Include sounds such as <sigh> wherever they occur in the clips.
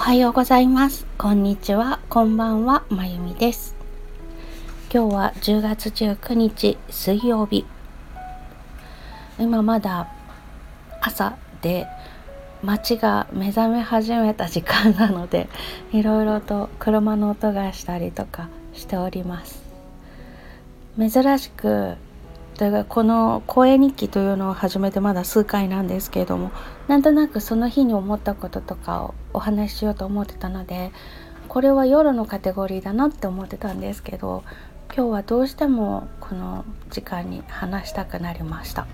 はようございます。こんにちは。こんばんは。まゆみです。今日は10月19日水曜日。今まだ朝で街が目覚め始めた時間なのでいろいろと車の音がしたりとかしております。珍しくだからこの声日記というのを始めてまだ数回なんですけれどもなんとなくその日に思ったこととかをお話ししようと思ってたのでこれは夜のカテゴリーだなって思ってたんですけど今日はどうしてもこの時間に話したくなりました。っ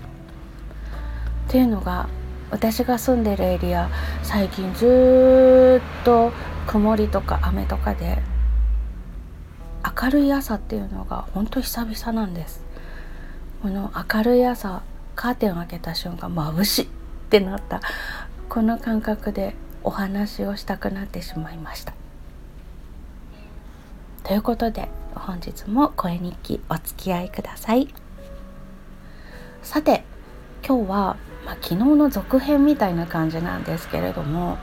ていうのが私が住んでるエリア最近ずっと曇りとか雨とかで明るい朝っていうのが本当久々なんですこの明るい朝カーテンを開けた瞬間眩しいってなったこの感覚でお話をしたくなってしまいました。ということで本日も声日記お付き合いください。さて今日は、まあ、昨日の続編みたいな感じなんですけれども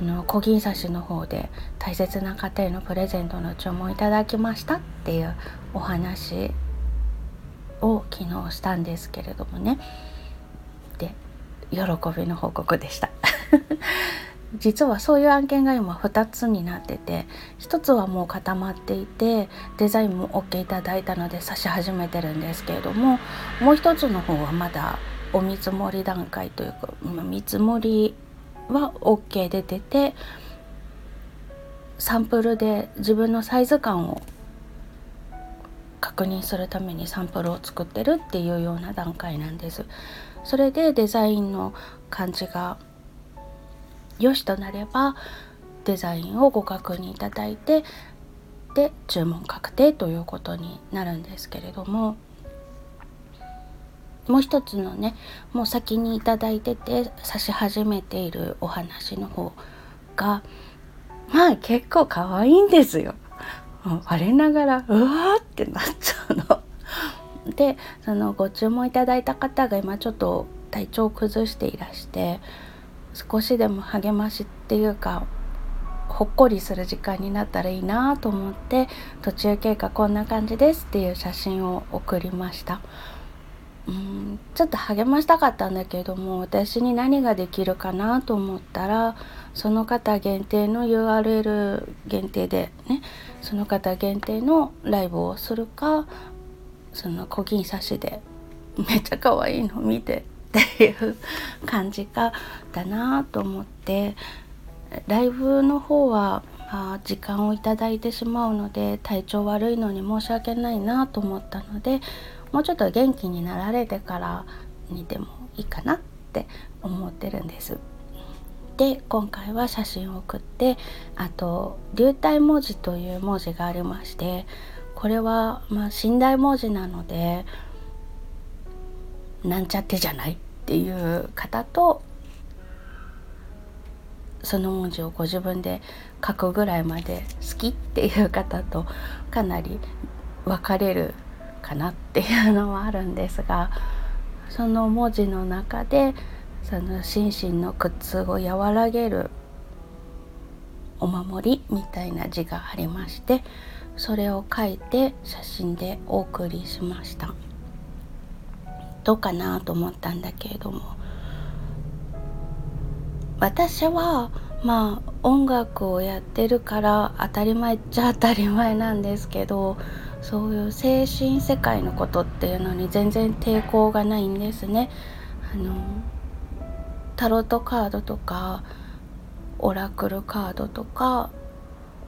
あの小銀刺しの方で大切な家庭のプレゼントの注文いただきましたっていうお話を昨日したんですけれどもね。で喜びの報告でした。<laughs> 実はそういう案件が今2つになってて1つはもう固まっていてデザインも OK いただいたので差し始めてるんですけれどももう1つの方はまだお見積もり段階というか見積もりは OK で出てサンプルで自分のサイズ感を確認するためにサンプルを作ってるっていうような段階なんです。それでデザインの感じが良しとなればデザインをご確認いただいてで注文確定ということになるんですけれどももう一つのねもう先に頂いてて指し始めているお話の方がまあ結構可愛いんですよ。我ながらうわーってなっちゃうの。<laughs> でそのご注文いただいた方が今ちょっと体調を崩していらして少しでも励ましっていうかほっこりする時間になったらいいなと思って途中経過こんな感じですっていう写真を送りました。うんちょっと励ましたかったんだけども私に何ができるかなと思ったらその方限定の URL 限定でねその方限定のライブをするかその小銀刺しでめっちゃ可愛いの見てっていう感じかだなと思ってライブの方は、あ、時間をいただいてしまうので体調悪いのに申し訳ないなと思ったのでもうちょっと元気になられてからにでもいいかなって思ってるんです。で今回は写真を送ってあと流体文字という文字がありましてこれはまあ寝台文字なのでなんちゃってじゃないっていう方とその文字をご自分で書くぐらいまで好きっていう方とかなり分かれるかなって <laughs> いうのはあるんですがその文字の中でその心身の苦痛を和らげるお守りみたいな字がありましてそれを書いて写真でお送りしました。どうかなと思ったんだけれども私はまあ音楽をやってるから当たり前っちゃ当たり前なんですけどそういう精神世界のことっていうのに全然抵抗がないんですね。あのタロットカードとかオラクルカードとか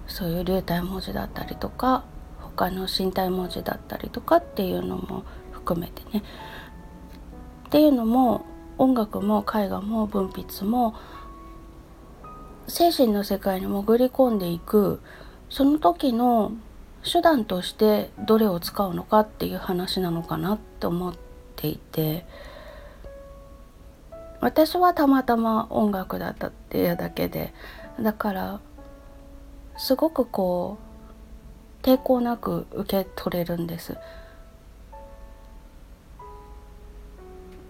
そういう流体文字だったりとか他の身体文字だったりとかっていうのも含めてねっていうのも音楽も絵画も文筆も精神の世界に潜り込んでいくその時の手段としてどれを使うのかっていう話なのかなって思っていて私はたまたま音楽だったっていうだけでだからすごくこう抵抗なく受け取れるんです。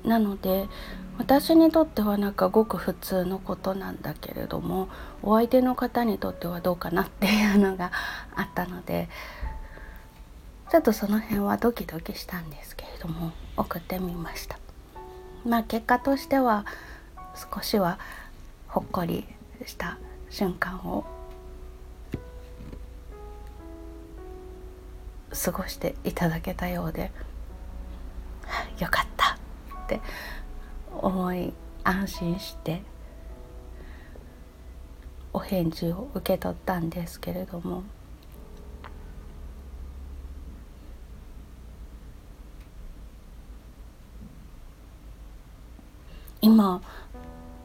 なので私にとってはなんかごく普通のことなんだけれどもお相手の方にとってはどうかなっていうのがあったのでちょっとその辺はドキドキしたんですけれども送ってみました。まあ結果としては少しはほっこりした瞬間を過ごしていただけたようでよかったって思い安心してお返事を受け取ったんですけれども。今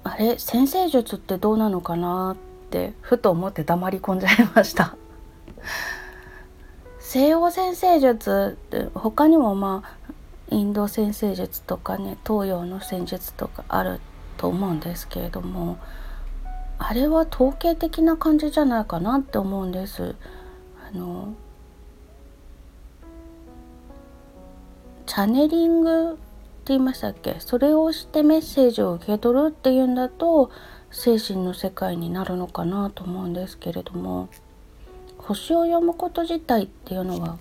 あれ？先生術ってどうなのかなってふと思って黙り込んじゃいました。<laughs> 西洋先生術って他にもまあインド先生術とかね東洋の戦術とかあると思うんですけれどもあれは統計的な感じじゃないかなって思うんです。あのチャネリングって言いましたっけ？それをしてメッセージを受け取るっていうんだと精神の世界になるのかなと思うんですけれども星を読むこと自体っていうのは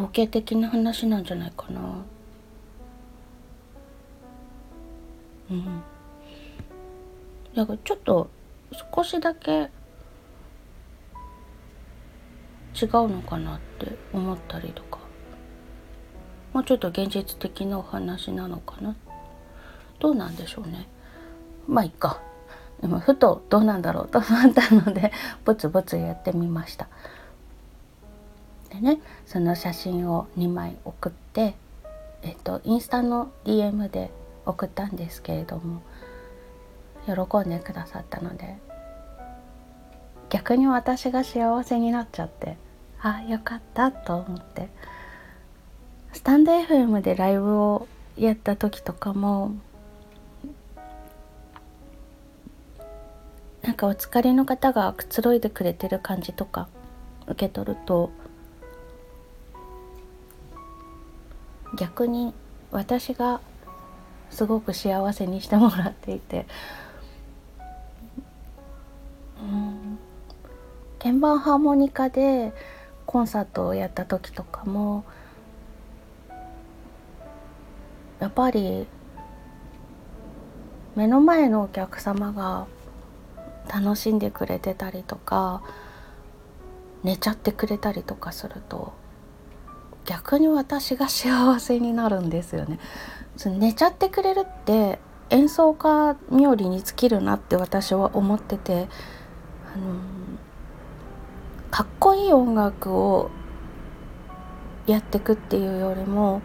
統計的な話なんじゃないかな。うん。だからちょっと少しだけ違うのかなって思ったりとか。もうちょっと現実的なお話なのかな。どうなんでしょうね。まあいっか。今ふとどうなんだろうと思ったのでぼつぼつやってみました。でねその写真を2枚送って、えっと、インスタの DM で送ったんですけれども喜んでくださったので逆に私が幸せになっちゃってあよかったと思って。スタンド FM でライブをやった時とかもなんかお疲れの方がくつろいでくれてる感じとか受け取ると逆に私がすごく幸せにしてもらっていて、うん、鍵盤ハーモニカでコンサートをやった時とかもやっぱり目の前のお客様が楽しんでくれてたりとか寝ちゃってくれたりとかすると逆に私が幸せになるんですよね。寝ちゃってくれるって演奏家冥利に尽きるなって私は思ってて、あのかっこいい音楽をやってくっていうよりも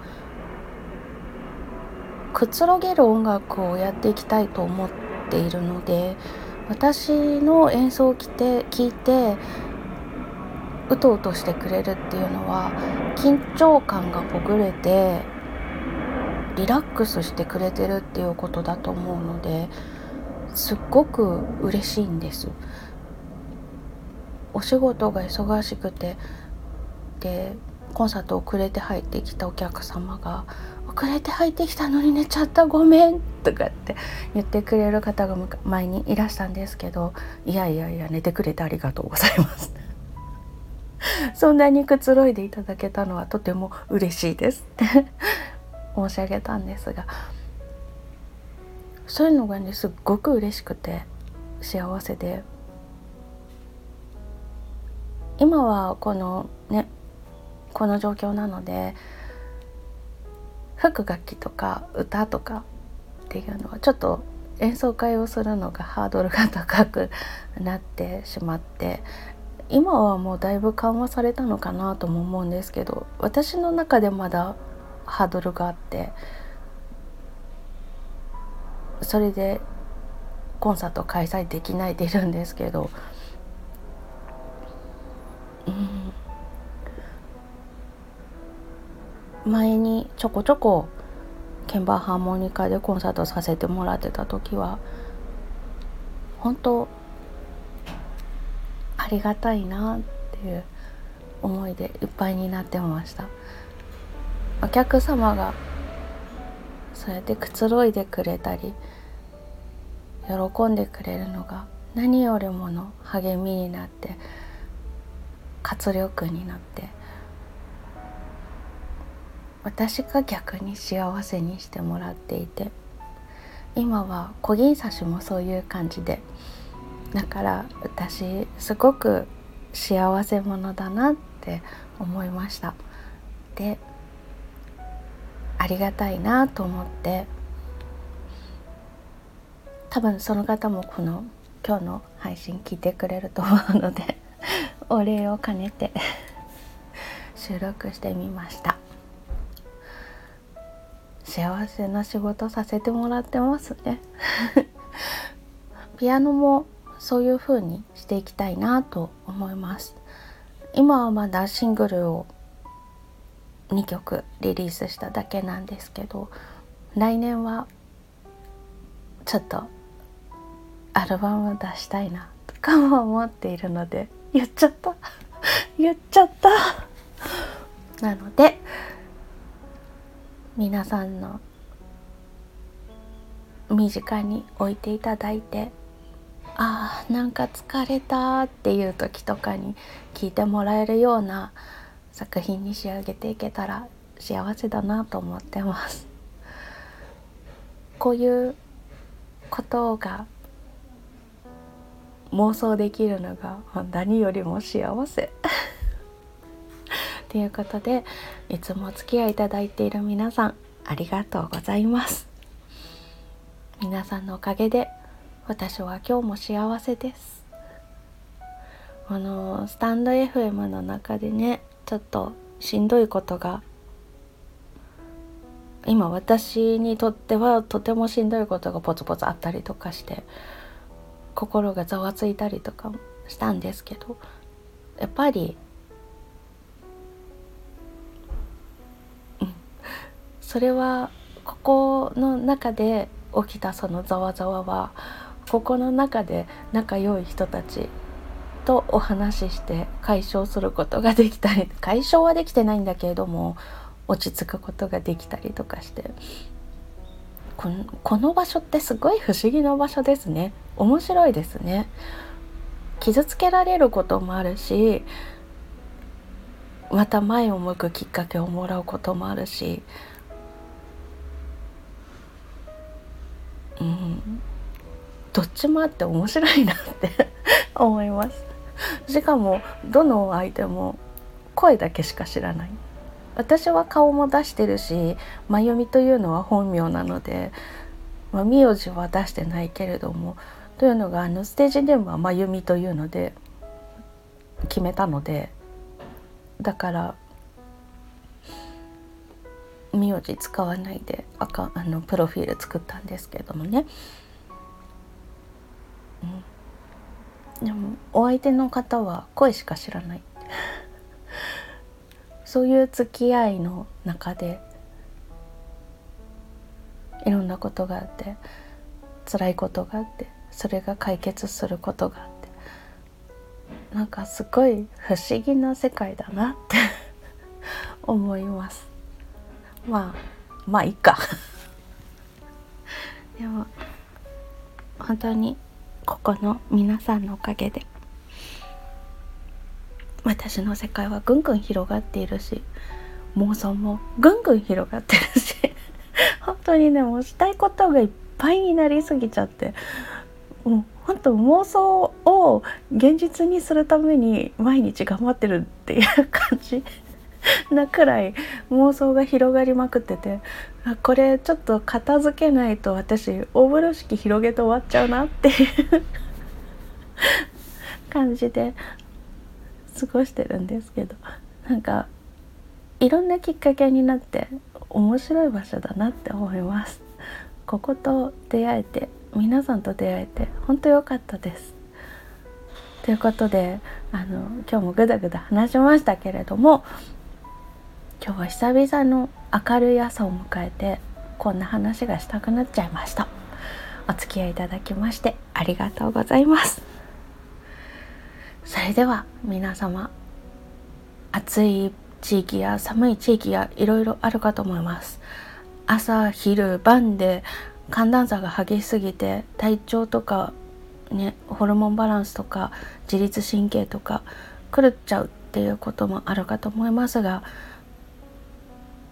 くつろげる音楽をやっていきたいと思っているので私の演奏を聞いてうとうとしてくれるっていうのは緊張感がほぐれてリラックスしてくれてるっていうことだと思うのですっごく嬉しいんです。お仕事が忙しくてでコンサート遅れて入ってきたお客様が「遅れて入ってきたのに寝ちゃったごめん」とかって言ってくれる方が前にいらしたんですけど「いやいやいや寝てくれてありがとうございます」<laughs> そんなにくつろいでいただけたのはとても嬉しいです。っ <laughs> て申し上げたんですが。そういうのがねすっごく嬉しくて幸せで。今はこのねこの状況なので吹く楽器とか歌とかっていうのはちょっと演奏会をするのがハードルが高くなってしまって今はもうだいぶ緩和されたのかなとも思うんですけど私の中でまだハードルがあってそれでコンサート開催できないでいるんですけど、うん、前にちょこちょこ鍵盤ハーモニカでコンサートさせてもらってた時は本当ありがたいなっていう思いでいっぱいになってました。お客様がそうやってくつろいでくれたり喜んでくれるのが何よりもの励みになって活力になって私が逆に幸せにしてもらっていて今は小銀刺しもそういう感じでだから私すごく幸せ者だなって思いました。でありがたいなと思って多分その方もこの今日の配信聞いてくれると思うので <laughs> お礼を兼ねて <laughs> 収録してみました。幸せな仕事させてもらってますね。<laughs> ピアノもそういう風にしていきたいなと思います。今はまだシングルを2曲リリースしただけなんですけど来年はちょっとアルバム出したいなとかも思っているので言っちゃった。<laughs> 言っちゃった。なので皆さんの身近に置いていただいてあーなんか疲れたっていう時とかに聞いてもらえるような作品に仕上げていけたら幸せだなと思ってます。こういうことが妄想できるのが何よりも幸せ。<laughs> ということでいつもお付き合いいただいている皆さんありがとうございます。皆さんのおかげで私は今日も幸せです。あのスタンド FM の中でねちょっとしんどいことが今私にとってはとてもしんどいことがポツポツあったりとかして心がざわついたりとかしたんですけどやっぱりうん。それはここの中で起きたそのざわざわはここの中で仲良い人たちとお話しして解消することができたり解消はできてないんだけれども落ち着くことができたりとかしてこのこの場所ってすごい不思議な場所ですね。面白いですね。傷つけられることもあるしまた前を向くきっかけをもらうこともあるし。うん、どっちもあって面白いなって <laughs> 思います。しかもどの相手も声だけしか知らない。私は顔も出してるし真由美というのは本名なので、まあ、名字は出してないけれどもというのがあのステージネームは真由美というので決めたのでだから名字使わないであかあのプロフィール作ったんですけどもね、うん、でもお相手の方は声しか知らない。<laughs> そういう付き合いの中でいろんなことがあって辛いことがあってそれが解決することがあってなんかすごい不思議な世界だなって <laughs> 思います。まあまあいいか。<laughs> でも本当にここの皆さんのおかげで私の世界はぐんぐん広がっているし妄想もぐんぐん広がってるし <laughs> 本当にねもうしたいことがいっぱいになりすぎちゃってもう本当妄想を現実にするために毎日頑張ってるっていう感じ。なくらい妄想が広がりまくっててこれちょっと片付けないと私大風呂敷広げて終わっちゃうなっていう <laughs> 感じで過ごしてるんですけどなんかいろんなきっかけになって面白い場所だなって思います。ここと出会えて皆さんと出会えて本当良かったです。ということであの今日もぐだぐだ話しましたけれども今日は久々の明るい朝を迎えてこんな話がしたくなっちゃいました。お付き合いいただきましてありがとうございます。それでは皆様暑い地域や寒い地域がいろいろあるかと思います。朝昼晩で寒暖差が激しすぎて体調とかねホルモンバランスとか自律神経とか狂っちゃうっていうこともあるかと思いますが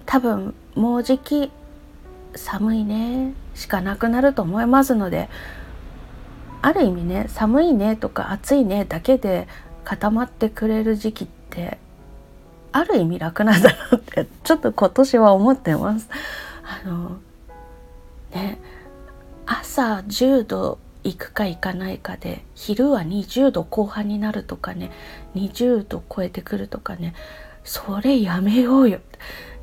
多分もうじき寒いねしかなくなると思いますのである意味ね寒いねとか暑いねだけで固まってくれる時期ってある意味楽なんだなってちょっと今年は思ってます。あのね朝10度行くか行かないかで昼は20度後半になるとかね20度超えてくるとかねそれやめようよ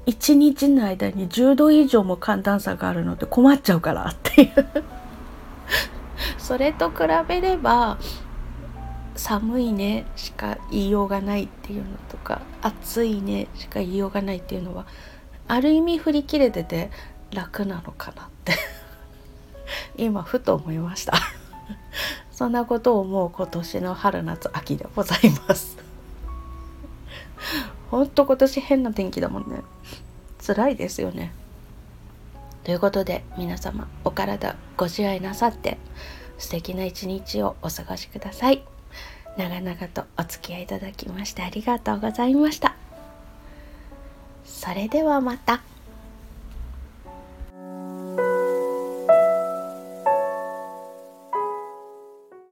一日の間に10度以上も寒暖差があるので困っちゃうからっていう。<laughs> それと比べれば寒いねしか言いようがないっていうのとか暑いねしか言いようがないっていうのはある意味振り切れてて楽なのかなって。<laughs> 今ふと思いました。<laughs> そんなことを思う今年の春夏秋でございます。ほんと今年変な天気だもんね。辛いですよね。ということで皆様お体ご自愛なさって素敵な一日をお過ごしください。長々とお付き合いいただきましてありがとうございました。それではまた。